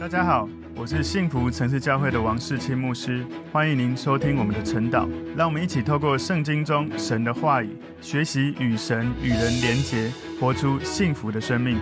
大家好，我是幸福城市教会的王世清牧师，欢迎您收听我们的晨祷。让我们一起透过圣经中神的话语，学习与神与人连结，活出幸福的生命。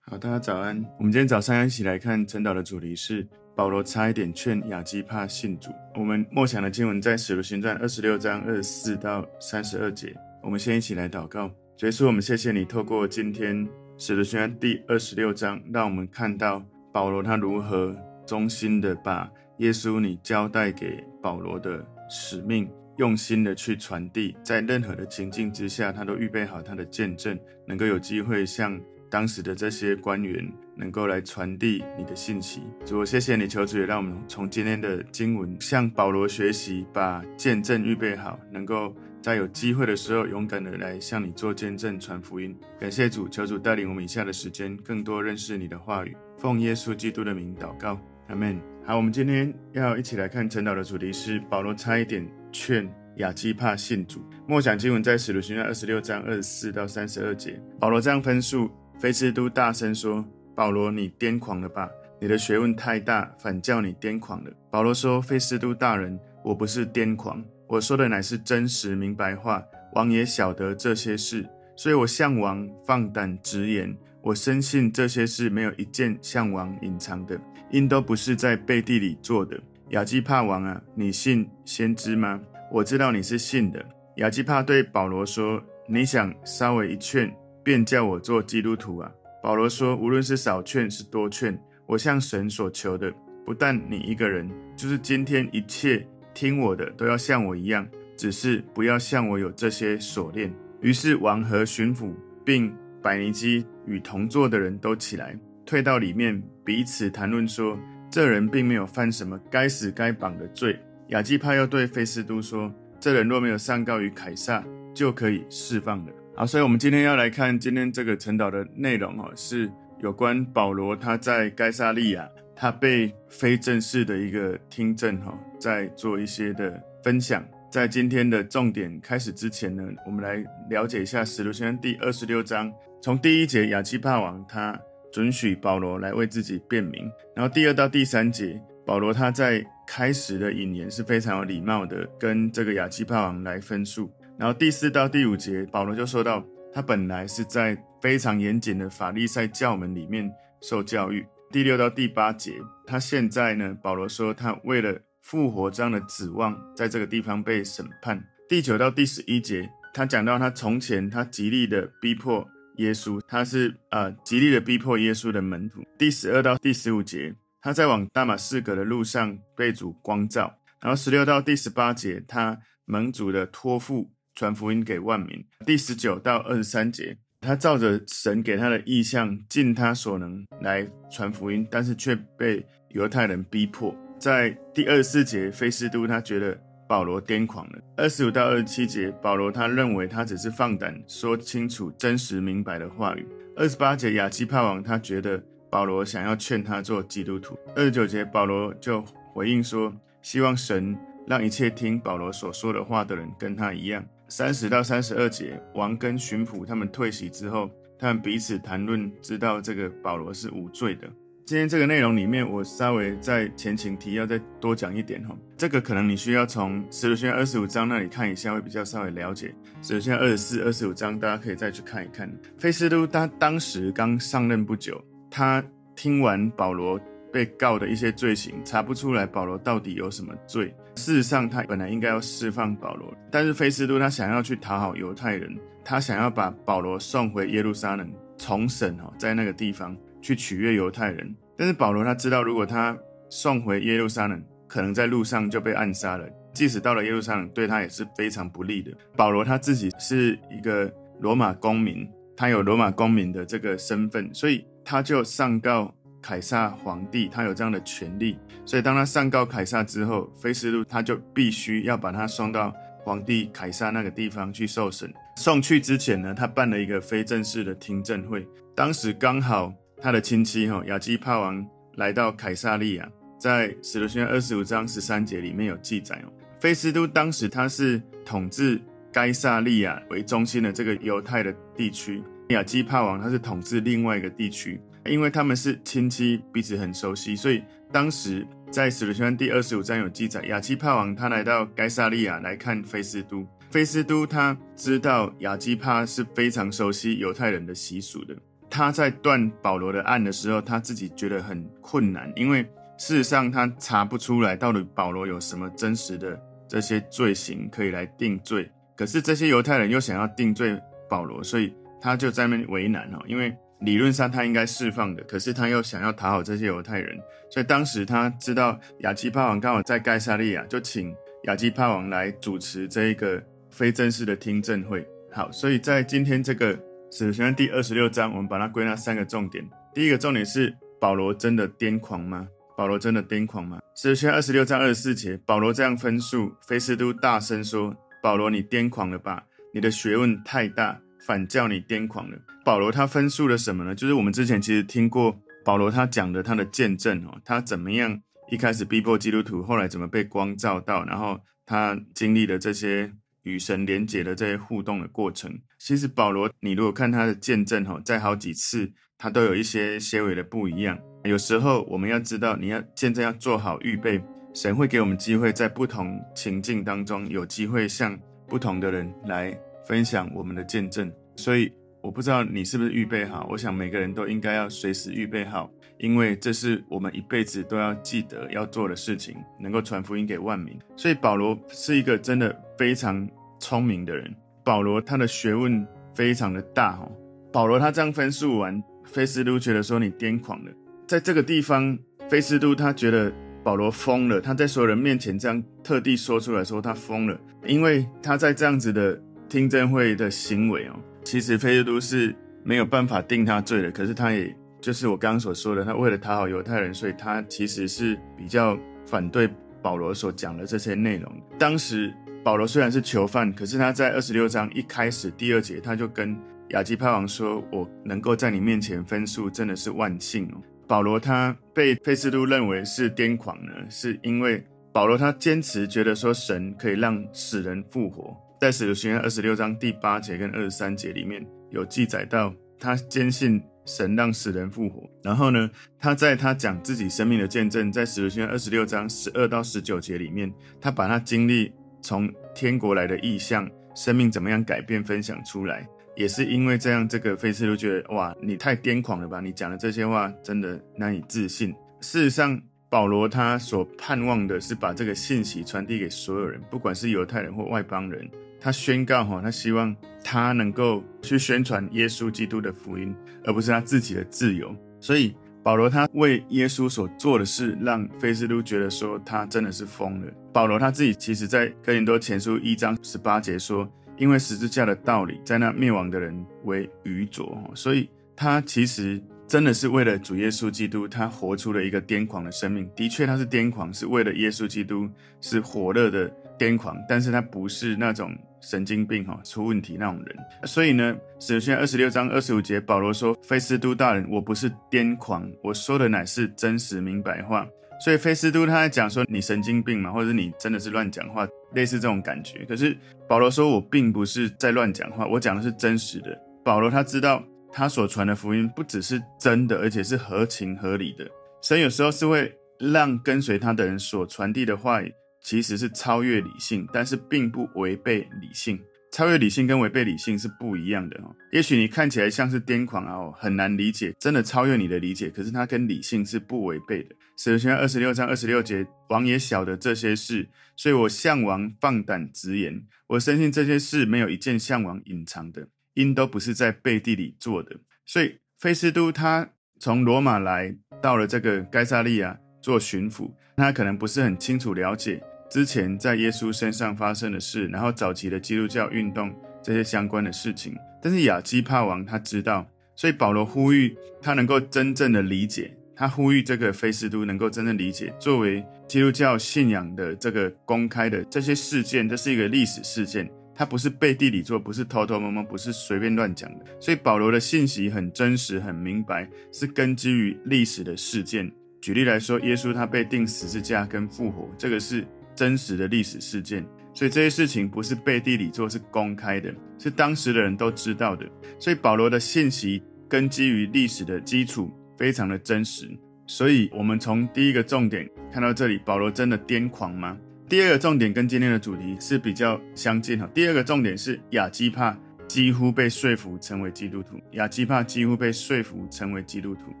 好，大家早安。我们今天早上要一起来看晨祷的主题是保罗差一点劝亚基帕信主。我们默想的经文在使徒行传二十六章二十四到三十二节。我们先一起来祷告，主耶稣，我们谢谢你透过今天。使徒行传第二十六章，让我们看到保罗他如何忠心的把耶稣你交代给保罗的使命，用心的去传递，在任何的情境之下，他都预备好他的见证，能够有机会向当时的这些官员，能够来传递你的信息。主，谢谢你，求主也让我们从今天的经文向保罗学习，把见证预备好，能够。在有机会的时候，勇敢的来向你做见证、传福音。感谢主，求主带领我们以下的时间，更多认识你的话语。奉耶稣基督的名祷告，阿门。好，我们今天要一起来看晨祷的主题是保罗差一点劝亚基帕信主。默想经文在使徒行传二十六章二十四到三十二节。保罗这样分述，菲斯都大声说：“保罗，你癫狂了吧？你的学问太大，反叫你癫狂了。”保罗说：“菲斯都大人，我不是癫狂。”我说的乃是真实明白话，王也晓得这些事，所以我向王放胆直言，我深信这些事没有一件向王隐藏的，因都不是在背地里做的。亚基帕王啊，你信先知吗？我知道你是信的。亚基帕对保罗说：“你想稍微一劝，便叫我做基督徒啊？”保罗说：“无论是少劝是多劝，我向神所求的，不但你一个人，就是今天一切。”听我的都要像我一样，只是不要像我有这些锁链。于是王和巡抚并百尼基与同坐的人都起来，退到里面，彼此谈论说：这人并没有犯什么该死该绑的罪。亚基帕又对菲斯都说：这人若没有上告于凯撒，就可以释放了。好，所以我们今天要来看今天这个晨祷的内容哦，是有关保罗他在该撒利亚。他被非正式的一个听证，哈，在做一些的分享。在今天的重点开始之前呢，我们来了解一下《使徒行传》第二十六章，从第一节亚基帕王他准许保罗来为自己辩明，然后第二到第三节，保罗他在开始的引言是非常有礼貌的，跟这个亚基帕王来分述。然后第四到第五节，保罗就说到，他本来是在非常严谨的法利赛教门里面受教育。第六到第八节，他现在呢，保罗说他为了复活这样的指望，在这个地方被审判。第九到第十一节，他讲到他从前他极力的逼迫耶稣，他是呃极力的逼迫耶稣的门徒。第十二到第十五节，他在往大马士革的路上被主光照。然后十六到第十八节，他蒙主的托付传福音给万民。第十九到二十三节。他照着神给他的意象，尽他所能来传福音，但是却被犹太人逼迫。在第二十四节，菲斯都他觉得保罗癫狂了。二十五到二十七节，保罗他认为他只是放胆说清楚真实明白的话语。二十八节，亚基帕王他觉得保罗想要劝他做基督徒。二十九节，保罗就回应说，希望神让一切听保罗所说的话的人跟他一样。三十到三十二节，王跟巡抚他们退席之后，他们彼此谈论，知道这个保罗是无罪的。今天这个内容里面，我稍微在前情提要再多讲一点哈。这个可能你需要从使徒行二十五章那里看一下，会比较稍微了解。使徒行二十四、二十五章，大家可以再去看一看。菲斯都他当时刚上任不久，他听完保罗。被告的一些罪行，查不出来保罗到底有什么罪。事实上，他本来应该要释放保罗，但是菲斯都他想要去讨好犹太人，他想要把保罗送回耶路撒冷重审哈，在那个地方去取悦犹太人。但是保罗他知道，如果他送回耶路撒冷，可能在路上就被暗杀了。即使到了耶路撒冷，对他也是非常不利的。保罗他自己是一个罗马公民，他有罗马公民的这个身份，所以他就上告。凯撒皇帝他有这样的权利，所以当他上告凯撒之后，菲斯路他就必须要把他送到皇帝凯撒那个地方去受审。送去之前呢，他办了一个非正式的听证会。当时刚好他的亲戚哈亚基帕王来到凯撒利亚，在使徒行传二十五章十三节里面有记载哦。菲斯都当时他是统治该撒利亚为中心的这个犹太的地区，亚基帕王他是统治另外一个地区。因为他们是亲戚，彼此很熟悉，所以当时在使徒行第二十五章有记载，亚基帕王他来到该撒利亚来看菲斯都，菲斯都他知道亚基帕是非常熟悉犹太人的习俗的。他在断保罗的案的时候，他自己觉得很困难，因为事实上他查不出来到底保罗有什么真实的这些罪行可以来定罪。可是这些犹太人又想要定罪保罗，所以他就在那边为难哦。因为理论上他应该释放的，可是他又想要讨好这些犹太人，所以当时他知道亚基帕王刚好在盖萨利亚，就请亚基帕王来主持这一个非正式的听证会。好，所以在今天这个。使徒行第二十六章，我们把它归纳三个重点。第一个重点是保罗真的癫狂吗？保罗真的癫狂吗？使徒行二十六章二十四节，保罗这样分述，菲斯都大声说：“保罗，你癫狂了吧？你的学问太大，反叫你癫狂了。”保罗他分述了什么呢？就是我们之前其实听过保罗他讲的他的见证哦，他怎么样一开始逼迫基督徒，后来怎么被光照到，然后他经历的这些。与神连结的这些互动的过程，其实保罗，你如果看他的见证哈，在好几次他都有一些些微的不一样。有时候我们要知道，你要见证要做好预备，神会给我们机会，在不同情境当中有机会向不同的人来分享我们的见证。所以我不知道你是不是预备好，我想每个人都应该要随时预备好。因为这是我们一辈子都要记得要做的事情，能够传福音给万民。所以保罗是一个真的非常聪明的人。保罗他的学问非常的大哦。保罗他这样分数完，菲斯都觉得说你癫狂了。在这个地方，菲斯都他觉得保罗疯了。他在所有人面前这样特地说出来说他疯了，因为他在这样子的听证会的行为哦，其实菲斯都是没有办法定他罪的。可是他也。就是我刚刚所说的，他为了讨好犹太人，所以他其实是比较反对保罗所讲的这些内容。当时保罗虽然是囚犯，可是他在二十六章一开始第二节，他就跟亚基派王说：“我能够在你面前分数，真的是万幸哦。”保罗他被菲斯都认为是癫狂呢，是因为保罗他坚持觉得说神可以让死人复活，在使徒行传二十六章第八节跟二十三节里面有记载到，他坚信。神让死人复活，然后呢，他在他讲自己生命的见证，在使徒行传二十六章十二到十九节里面，他把他经历从天国来的意象，生命怎么样改变分享出来，也是因为这样，这个菲斯都觉得哇，你太癫狂了吧，你讲的这些话真的难以置信。事实上，保罗他所盼望的是把这个信息传递给所有人，不管是犹太人或外邦人。他宣告哈，他希望他能够去宣传耶稣基督的福音，而不是他自己的自由。所以保罗他为耶稣所做的事，让菲斯都觉得说他真的是疯了。保罗他自己其实在哥林多前书一章十八节说，因为十字架的道理在那灭亡的人为愚拙，所以他其实真的是为了主耶稣基督，他活出了一个癫狂的生命。的确他是癫狂，是为了耶稣基督，是火热的癫狂，但是他不是那种。神经病哈，出问题那种人，所以呢，使徒行二十六章二十五节，保罗说：“菲斯都大人，我不是癫狂，我说的乃是真实明白话。”所以菲斯都他在讲说：“你神经病嘛，或者你真的是乱讲话，类似这种感觉。”可是保罗说：“我并不是在乱讲话，我讲的是真实的。”保罗他知道他所传的福音不只是真的，而且是合情合理的。神有时候是会让跟随他的人所传递的话语。其实是超越理性，但是并不违背理性。超越理性跟违背理性是不一样的哦。也许你看起来像是癫狂啊，很难理解，真的超越你的理解，可是它跟理性是不违背的。使徒行传二十六章二十六节，王也晓得这些事，所以我向王放胆直言，我深信这些事没有一件向王隐藏的，因都不是在背地里做的。所以菲斯都他从罗马来到了这个该萨利亚做巡抚，他可能不是很清楚了解。之前在耶稣身上发生的事，然后早期的基督教运动这些相关的事情，但是亚基帕王他知道，所以保罗呼吁他能够真正的理解，他呼吁这个菲斯都能够真正理解，作为基督教信仰的这个公开的这些事件，这是一个历史事件，他不是背地里做，不是偷偷摸摸，不是随便乱讲的，所以保罗的信息很真实、很明白，是根基于历史的事件。举例来说，耶稣他被钉十字架跟复活，这个是。真实的历史事件，所以这些事情不是背地里做，是公开的，是当时的人都知道的。所以保罗的信息根基于历史的基础，非常的真实。所以，我们从第一个重点看到这里，保罗真的癫狂吗？第二个重点跟今天的主题是比较相近哈。第二个重点是亚基帕几乎被说服成为基督徒，亚基帕几乎被说服成为基督徒。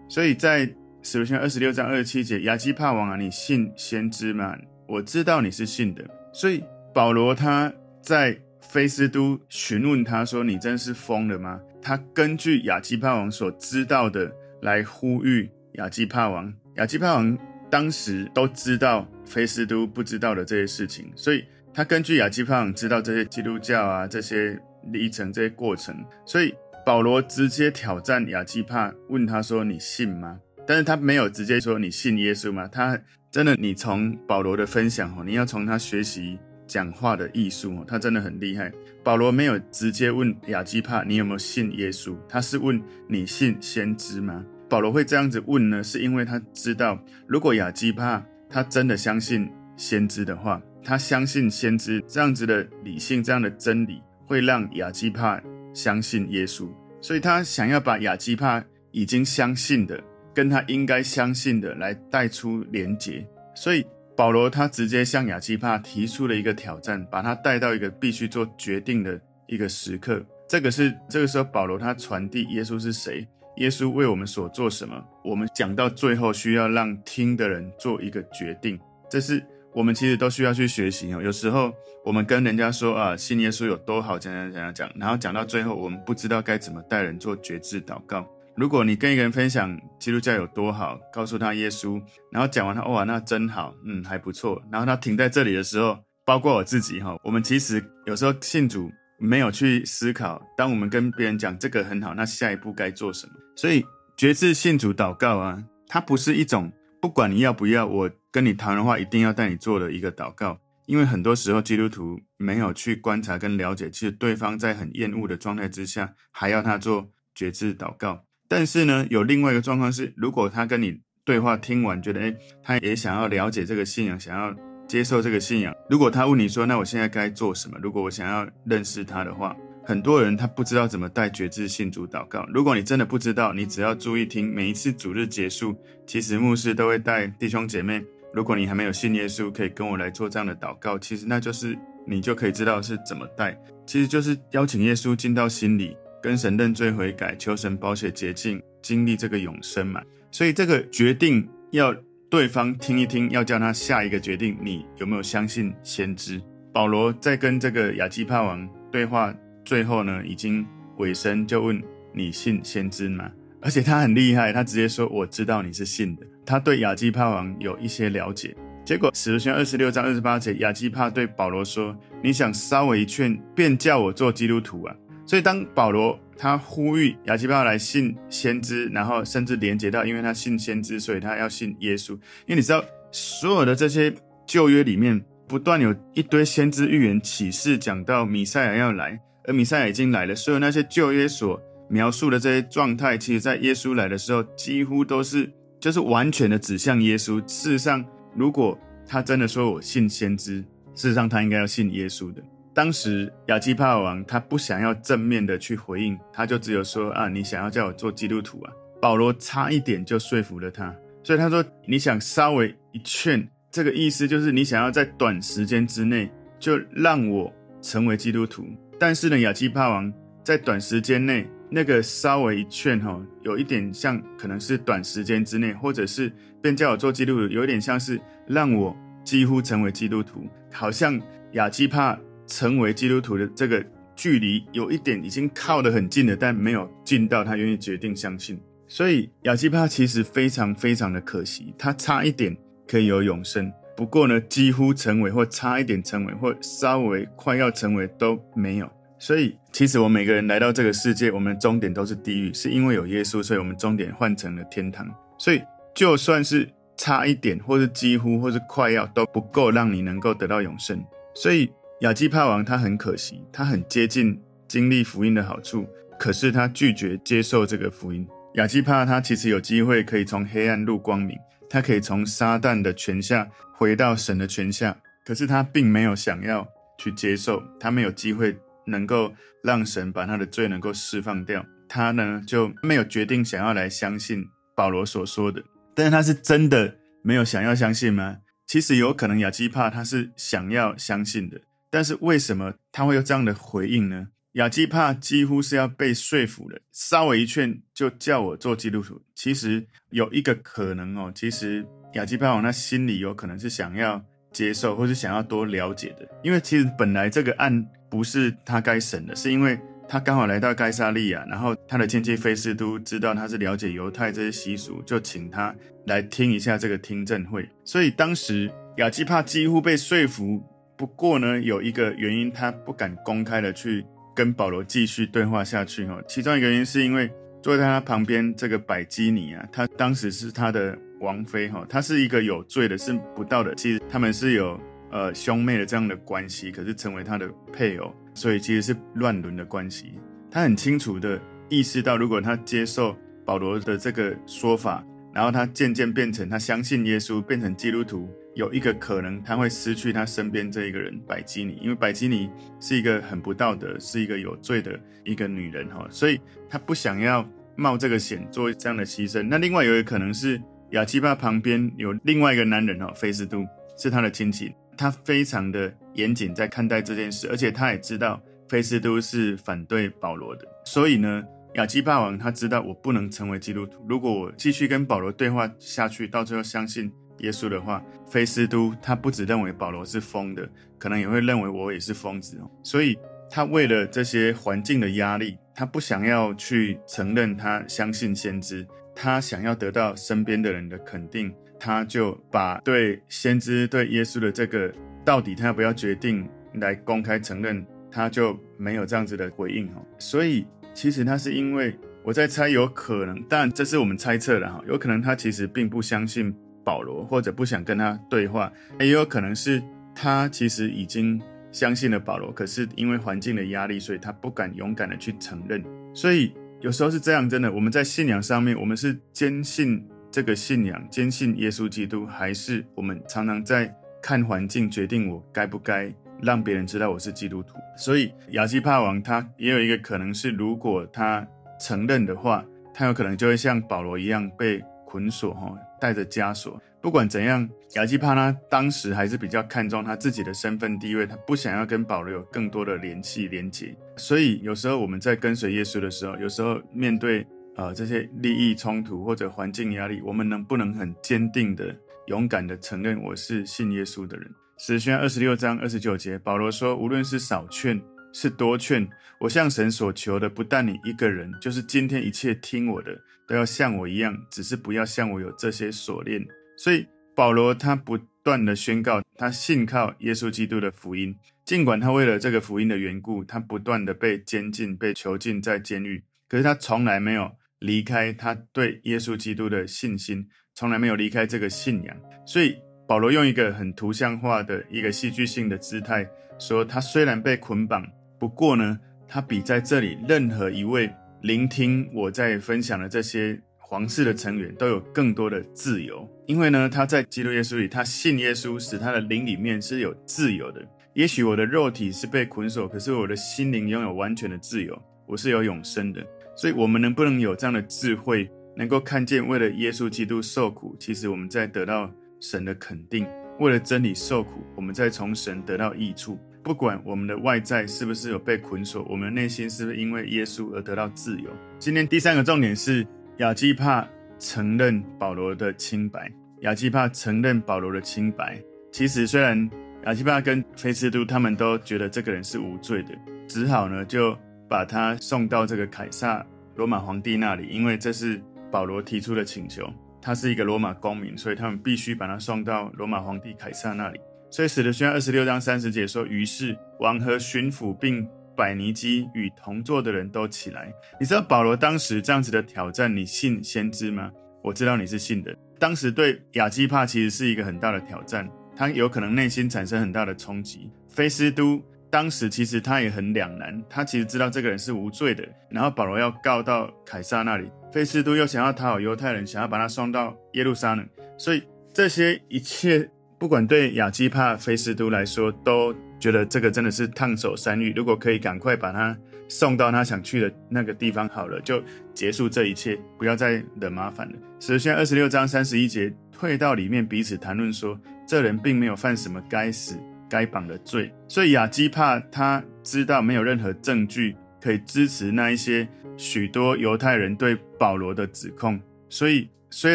所以在使徒行二十六章二十七节，亚基帕王啊，你信先知吗？我知道你是信的。所以保罗他在。菲斯都询问他说：“你真是疯了吗？”他根据亚基帕王所知道的来呼吁亚基帕王。亚基帕王当时都知道菲斯都不知道的这些事情，所以他根据亚基帕王知道这些基督教啊这些历程这些过程，所以保罗直接挑战亚基帕，问他说：“你信吗？”但是他没有直接说：“你信耶稣吗？”他真的，你从保罗的分享哦，你要从他学习。讲话的艺术，他真的很厉害。保罗没有直接问亚基帕，你有没有信耶稣？他是问你信先知吗？保罗会这样子问呢，是因为他知道，如果亚基帕他真的相信先知的话，他相信先知这样子的理性、这样的真理，会让亚基帕相信耶稣。所以他想要把亚基帕已经相信的，跟他应该相信的来带出连结。所以。保罗他直接向亚基帕提出了一个挑战，把他带到一个必须做决定的一个时刻。这个是这个时候保罗他传递耶稣是谁，耶稣为我们所做什么。我们讲到最后需要让听的人做一个决定，这是我们其实都需要去学习哦。有时候我们跟人家说啊，信耶稣有多好，讲讲讲讲，然后讲到最后我们不知道该怎么带人做决志祷告。如果你跟一个人分享基督教有多好，告诉他耶稣，然后讲完他，哇，那真好，嗯，还不错。然后他停在这里的时候，包括我自己哈，我们其实有时候信主没有去思考，当我们跟别人讲这个很好，那下一步该做什么？所以决志信主祷告啊，它不是一种不管你要不要，我跟你谈的话一定要带你做的一个祷告，因为很多时候基督徒没有去观察跟了解，其实对方在很厌恶的状态之下，还要他做决志祷告。但是呢，有另外一个状况是，如果他跟你对话听完，觉得诶，他也想要了解这个信仰，想要接受这个信仰。如果他问你说，那我现在该做什么？如果我想要认识他的话，很多人他不知道怎么带决志信主祷告。如果你真的不知道，你只要注意听，每一次主日结束，其实牧师都会带弟兄姐妹。如果你还没有信耶稣，可以跟我来做这样的祷告。其实那就是你就可以知道是怎么带，其实就是邀请耶稣进到心里。跟神认罪悔改，求神宝血洁净，经历这个永生嘛。所以这个决定要对方听一听，要叫他下一个决定。你有没有相信先知？保罗在跟这个亚基帕王对话，最后呢，已经尾声，就问你信先知吗？而且他很厉害，他直接说我知道你是信的。他对亚基帕王有一些了解。结果使徒行二十六章二十八节，亚基帕对保罗说：“你想稍微一劝，便叫我做基督徒啊？”所以，当保罗他呼吁亚基帕来信先知，然后甚至连接到，因为他信先知，所以他要信耶稣。因为你知道，所有的这些旧约里面，不断有一堆先知预言启示，讲到米赛亚要来，而米赛亚已经来了。所有那些旧约所描述的这些状态，其实在耶稣来的时候，几乎都是就是完全的指向耶稣。事实上，如果他真的说我信先知，事实上他应该要信耶稣的。当时亚基帕王他不想要正面的去回应，他就只有说啊，你想要叫我做基督徒啊？保罗差一点就说服了他，所以他说你想稍微一劝，这个意思就是你想要在短时间之内就让我成为基督徒。但是呢，亚基帕王在短时间内那个稍微一劝哈，有一点像可能是短时间之内，或者是便叫我做基督徒，有一点像是让我几乎成为基督徒，好像亚基帕。成为基督徒的这个距离有一点已经靠得很近了，但没有近到他愿意决定相信。所以亚基帕其实非常非常的可惜，他差一点可以有永生，不过呢，几乎成为或差一点成为或稍微快要成为都没有。所以其实我们每个人来到这个世界，我们的终点都是地狱，是因为有耶稣，所以我们终点换成了天堂。所以就算是差一点，或是几乎，或是快要，都不够让你能够得到永生。所以。亚基帕王他很可惜，他很接近经历福音的好处，可是他拒绝接受这个福音。亚基帕他其实有机会可以从黑暗入光明，他可以从撒旦的权下回到神的权下，可是他并没有想要去接受，他没有机会能够让神把他的罪能够释放掉，他呢就没有决定想要来相信保罗所说的。但是他是真的没有想要相信吗？其实有可能亚基帕他是想要相信的，但是为什么他会有这样的回应呢？亚基帕几乎是要被说服了，稍微一劝就叫我做基督徒。其实有一个可能哦，其实亚基帕王他心里有可能是想要接受，或是想要多了解的，因为其实本来这个案不是他该审的，是因为他刚好来到该撒利亚，然后他的亲戚菲斯都知道他是了解犹太这些习俗，就请他来听一下这个听证会。所以当时亚基帕几乎被说服，不过呢，有一个原因他不敢公开的去。跟保罗继续对话下去哈，其中一个原因是因为坐在他旁边这个百基尼啊，他当时是他的王妃哈，他是一个有罪的，是不道的。其实他们是有呃兄妹的这样的关系，可是成为他的配偶，所以其实是乱伦的关系。他很清楚的意识到，如果他接受保罗的这个说法，然后他渐渐变成他相信耶稣，变成基督徒。有一个可能，他会失去他身边这一个人百基尼，因为百基尼是一个很不道德、是一个有罪的一个女人哈，所以他不想要冒这个险做这样的牺牲。那另外有一个可能是亚基巴旁边有另外一个男人哈，菲斯都是他的亲戚，他非常的严谨在看待这件事，而且他也知道菲斯都是反对保罗的，所以呢，亚基帕王他知道我不能成为基督徒，如果我继续跟保罗对话下去，到最后相信。耶稣的话，菲斯都他不只认为保罗是疯的，可能也会认为我也是疯子哦。所以，他为了这些环境的压力，他不想要去承认他相信先知，他想要得到身边的人的肯定，他就把对先知、对耶稣的这个到底他要不要决定来公开承认，他就没有这样子的回应哦。所以，其实他是因为我在猜，有可能，但这是我们猜测的哈，有可能他其实并不相信。保罗或者不想跟他对话，也有可能是他其实已经相信了保罗，可是因为环境的压力，所以他不敢勇敢的去承认。所以有时候是这样，真的，我们在信仰上面，我们是坚信这个信仰，坚信耶稣基督，还是我们常常在看环境决定我该不该让别人知道我是基督徒。所以亚基帕王他也有一个可能是，如果他承认的话，他有可能就会像保罗一样被捆锁哈，带着枷锁。不管怎样，亚基帕拉当时还是比较看重他自己的身份地位，他不想要跟保罗有更多的联系连结。所以有时候我们在跟随耶稣的时候，有时候面对呃这些利益冲突或者环境压力，我们能不能很坚定的、勇敢的承认我是信耶稣的人？使徒二十六章二十九节，保罗说：“无论是少劝。”是多劝我向神所求的，不但你一个人，就是今天一切听我的，都要像我一样，只是不要像我有这些锁链。所以保罗他不断的宣告，他信靠耶稣基督的福音，尽管他为了这个福音的缘故，他不断的被监禁、被囚禁在监狱，可是他从来没有离开他对耶稣基督的信心，从来没有离开这个信仰。所以保罗用一个很图像化的一个戏剧性的姿态说，他虽然被捆绑。不过呢，他比在这里任何一位聆听我在分享的这些皇室的成员都有更多的自由，因为呢，他在基督耶稣里，他信耶稣，使他的灵里面是有自由的。也许我的肉体是被捆锁，可是我的心灵拥有完全的自由，我是有永生的。所以，我们能不能有这样的智慧，能够看见为了耶稣基督受苦，其实我们在得到神的肯定；为了真理受苦，我们在从神得到益处。不管我们的外在是不是有被捆锁，我们的内心是不是因为耶稣而得到自由？今天第三个重点是亚基帕承认保罗的清白。亚基帕承认保罗的清白。其实虽然亚基帕跟菲斯都他们都觉得这个人是无罪的，只好呢就把他送到这个凯撒罗马皇帝那里，因为这是保罗提出的请求。他是一个罗马公民，所以他们必须把他送到罗马皇帝凯撒那里。所以，使徒行传二十六章三十节说：“于是王和巡抚并百尼基与同坐的人都起来。”你知道保罗当时这样子的挑战，你信先知吗？我知道你是信的。当时对亚基帕其实是一个很大的挑战，他有可能内心产生很大的冲击。菲斯都当时其实他也很两难，他其实知道这个人是无罪的，然后保罗要告到凯撒那里，菲斯都又想要讨好犹太人，想要把他送到耶路撒冷，所以这些一切。不管对亚基帕、菲斯都来说，都觉得这个真的是烫手山芋。如果可以赶快把他送到他想去的那个地方好了，就结束这一切，不要再惹麻烦了。使徒行二十六章三十一节，退到里面彼此谈论说，这人并没有犯什么该死该绑的罪。所以亚基帕他知道没有任何证据可以支持那一些许多犹太人对保罗的指控，所以虽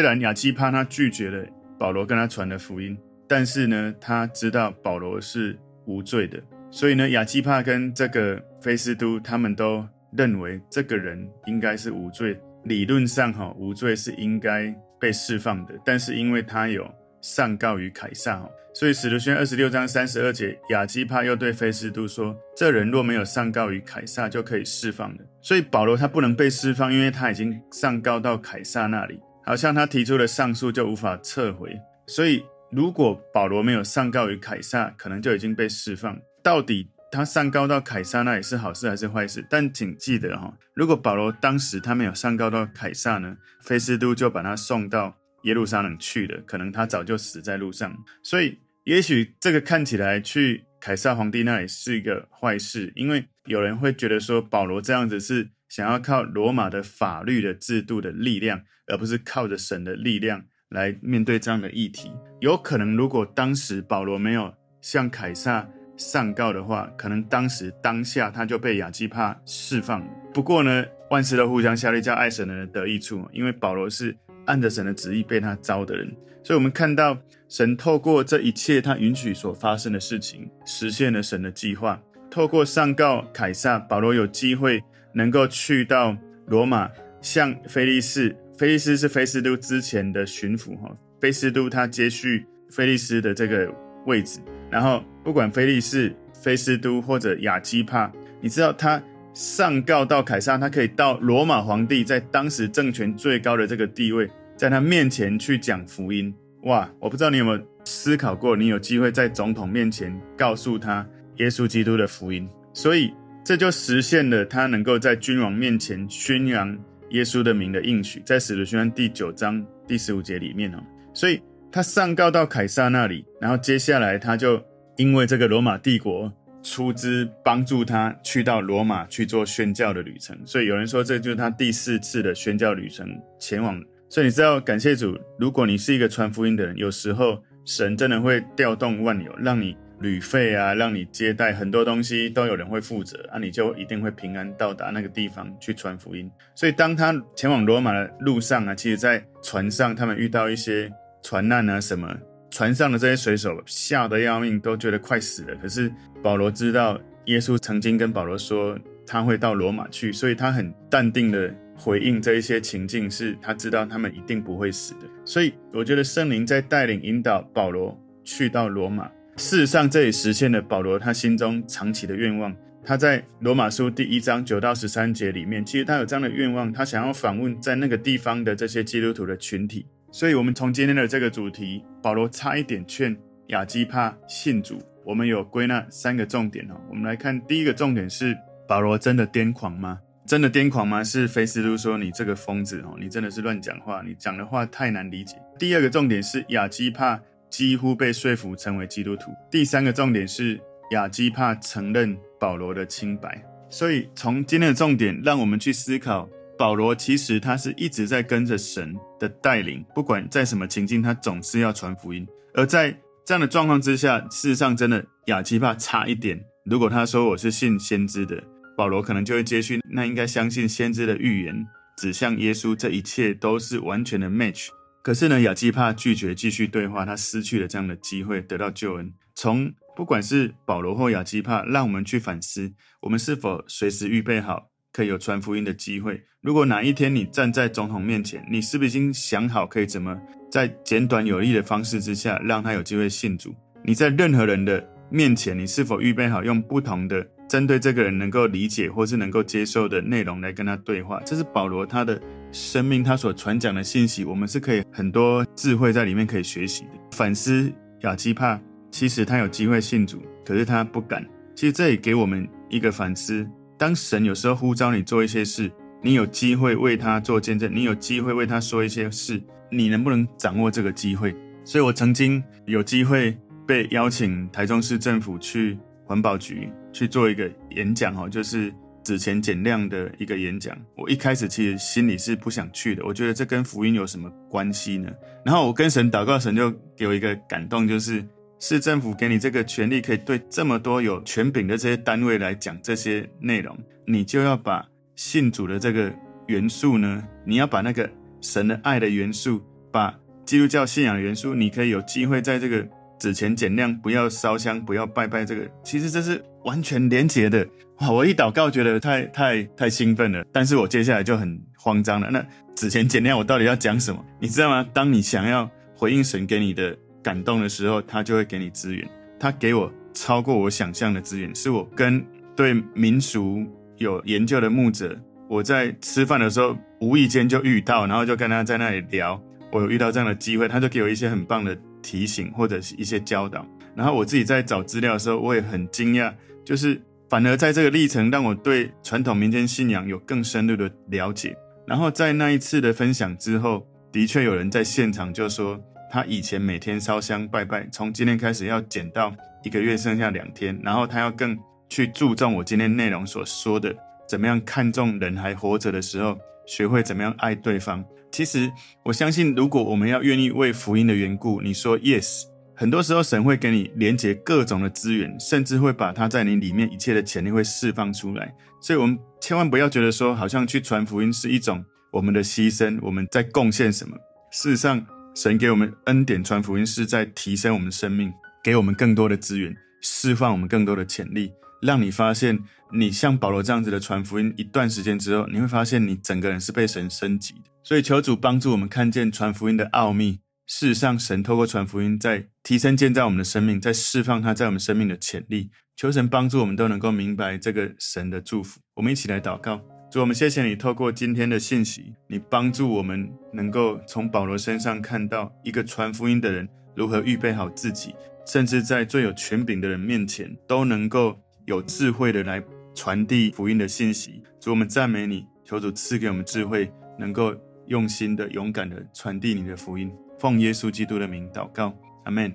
然亚基帕他拒绝了保罗跟他传的福音，但是呢，他知道保罗是无罪的。所以呢，亚基帕跟这个菲斯都他们都认为这个人应该是无罪，理论上哈无罪是应该被释放的。但是因为他有上告于凯撒哈，所以使徒行传二十六章三十二节，亚基帕又对菲斯都说：这人若没有上告于凯撒，就可以释放了。所以保罗他不能被释放，因为他已经上告到凯撒那里，好像他提出了上诉就无法撤回。所以如果保罗没有上告于凯撒，可能就已经被释放。到底他上告到凯撒那里是好事还是坏事？但请记得哈，如果保罗当时他没有上告到凯撒呢，菲斯都就把他送到耶路撒冷去了，可能他早就死在路上。所以，也许这个看起来去凯撒皇帝那里是一个坏事，因为有人会觉得说保罗这样子是想要靠罗马的法律的制度的力量，而不是靠着神的力量来面对这样的议题。有可能，如果当时保罗没有向凯撒上告的话，可能当时当下他就被亚基帕释放。不过呢，万事都互相效力，叫爱神的人得益处。因为保罗是按着神的旨意被他招的人，所以我们看到神透过这一切他允许所发生的事情，实现了神的计划。透过上告凯撒，保罗有机会能够去到罗马，向腓利斯，菲利斯是菲斯都之前的巡抚哈，菲斯都他接续菲利斯的这个位置。然后，不管菲利斯、菲斯都或者亚基帕，你知道他上告到凯撒，他可以到罗马皇帝在当时政权最高的这个地位，在他面前去讲福音。哇，我不知道你有没有思考过，你有机会在总统面前告诉他耶稣基督的福音，所以这就实现了他能够在君王面前宣扬耶稣的名的应许，在使徒行传第九章第十五节里面哦，所以。他上告到凯撒那里，然后接下来他就因为这个罗马帝国出资帮助他去到罗马去做宣教的旅程，所以有人说这就是他第四次的宣教旅程前往。所以你知道，感谢主，如果你是一个传福音的人，有时候神真的会调动万有，让你旅费啊，让你接待很多东西都有人会负责啊，你就一定会平安到达那个地方去传福音。所以当他前往罗马的路上啊，其实在船上他们遇到一些。船难啊，什么船上的这些水手吓得要命，都觉得快死了。可是保罗知道，耶稣曾经跟保罗说他会到罗马去，所以他很淡定的回应这一些情境，是他知道他们一定不会死的。所以我觉得圣灵在带领引导保罗去到罗马。事实上，这也实现了保罗他心中长期的愿望。他在罗马书第一章九到十三节里面，其实他有这样的愿望，他想要访问在那个地方的这些基督徒的群体。所以，我们从今天的这个主题，保罗差一点劝亚基帕信主，我们有归纳三个重点哦。我们来看第一个重点是：保罗真的癫狂吗？真的癫狂吗？是菲斯都说你这个疯子哦，你真的是乱讲话，你讲的话太难理解。第二个重点是亚基帕几乎被说服成为基督徒。第三个重点是亚基帕承认保罗的清白。所以，从今天的重点，让我们去思考。保罗其实他是一直在跟着神的带领，不管在什么情境，他总是要传福音。而在这样的状况之下，事实上真的亚基帕差一点。如果他说我是信先知的，保罗可能就会接续，那应该相信先知的预言，指向耶稣，这一切都是完全的 match。可是呢，亚基帕拒绝继续对话，他失去了这样的机会得到救恩。从不管是保罗或亚基帕，让我们去反思，我们是否随时预备好。可以有传福音的机会。如果哪一天你站在总统面前，你是不是已经想好可以怎么在简短有力的方式之下让他有机会信主？你在任何人的面前，你是否预备好用不同的针对这个人能够理解或是能够接受的内容来跟他对话？这是保罗他的生命，他所传讲的信息，我们是可以很多智慧在里面可以学习的。反思亚基帕，其实他有机会信主，可是他不敢。其实这也给我们一个反思。当神有时候呼召你做一些事，你有机会为他做见证，你有机会为他说一些事，你能不能掌握这个机会？所以我曾经有机会被邀请台中市政府去环保局去做一个演讲，哦，就是纸钱减量的一个演讲，我一开始其实心里是不想去的。我觉得这跟福音有什么关系呢？然后我跟神祷告，神就给我一个感动，就是市政府给你这个权利，可以对这么多有权柄的这些单位来讲这些内容，你就要把信主的这个元素呢，你要把那个神的爱的元素，把基督教信仰元素，你可以有机会在这个纸钱减量，不要烧香，不要拜拜，这个其实这是完全连结的。哇！我一祷告，觉得太太太兴奋了，但是我接下来就很慌张了。那纸钱减量，我到底要讲什么？你知道吗？当你想要回应神给你的感动的时候，他就会给你资源。他给我超过我想象的资源，是我跟对民俗有研究的牧者，我在吃饭的时候无意间就遇到，然后就跟他在那里聊。我有遇到这样的机会，他就给我一些很棒的提醒或者是一些教导。然后我自己在找资料的时候，我也很惊讶，就是。反而在这个历程，让我对传统民间信仰有更深入的了解。然后在那一次的分享之后，的确有人在现场就说，他以前每天烧香拜拜，从今天开始要减到一个月剩下两天。然后他要更去注重我今天内容所说的，怎么样看重人还活着的时候，学会怎么样爱对方。其实我相信，如果我们要愿意为福音的缘故，你说 yes。很多时候，神会给你连接各种的资源，甚至会把它在你里面一切的潜力会释放出来。所以，我们千万不要觉得说，好像去传福音是一种我们的牺牲，我们在贡献什么。事实上，神给我们恩典传福音，是在提升我们生命，给我们更多的资源，释放我们更多的潜力，让你发现，你像保罗这样子的传福音，一段时间之后，你会发现你整个人是被神升级的。所以，求主帮助我们看见传福音的奥秘。事实上，神透过传福音，在提升、建造我们的生命，在释放他在我们生命的潜力。求神帮助我们都能够明白这个神的祝福。我们一起来祷告：主，我们谢谢你透过今天的信息，你帮助我们能够从保罗身上看到一个传福音的人如何预备好自己，甚至在最有权柄的人面前都能够有智慧的来传递福音的信息。主，我们赞美你，求主赐给我们智慧，能够用心的、勇敢的传递你的福音。奉耶稣基督的名祷告，阿门。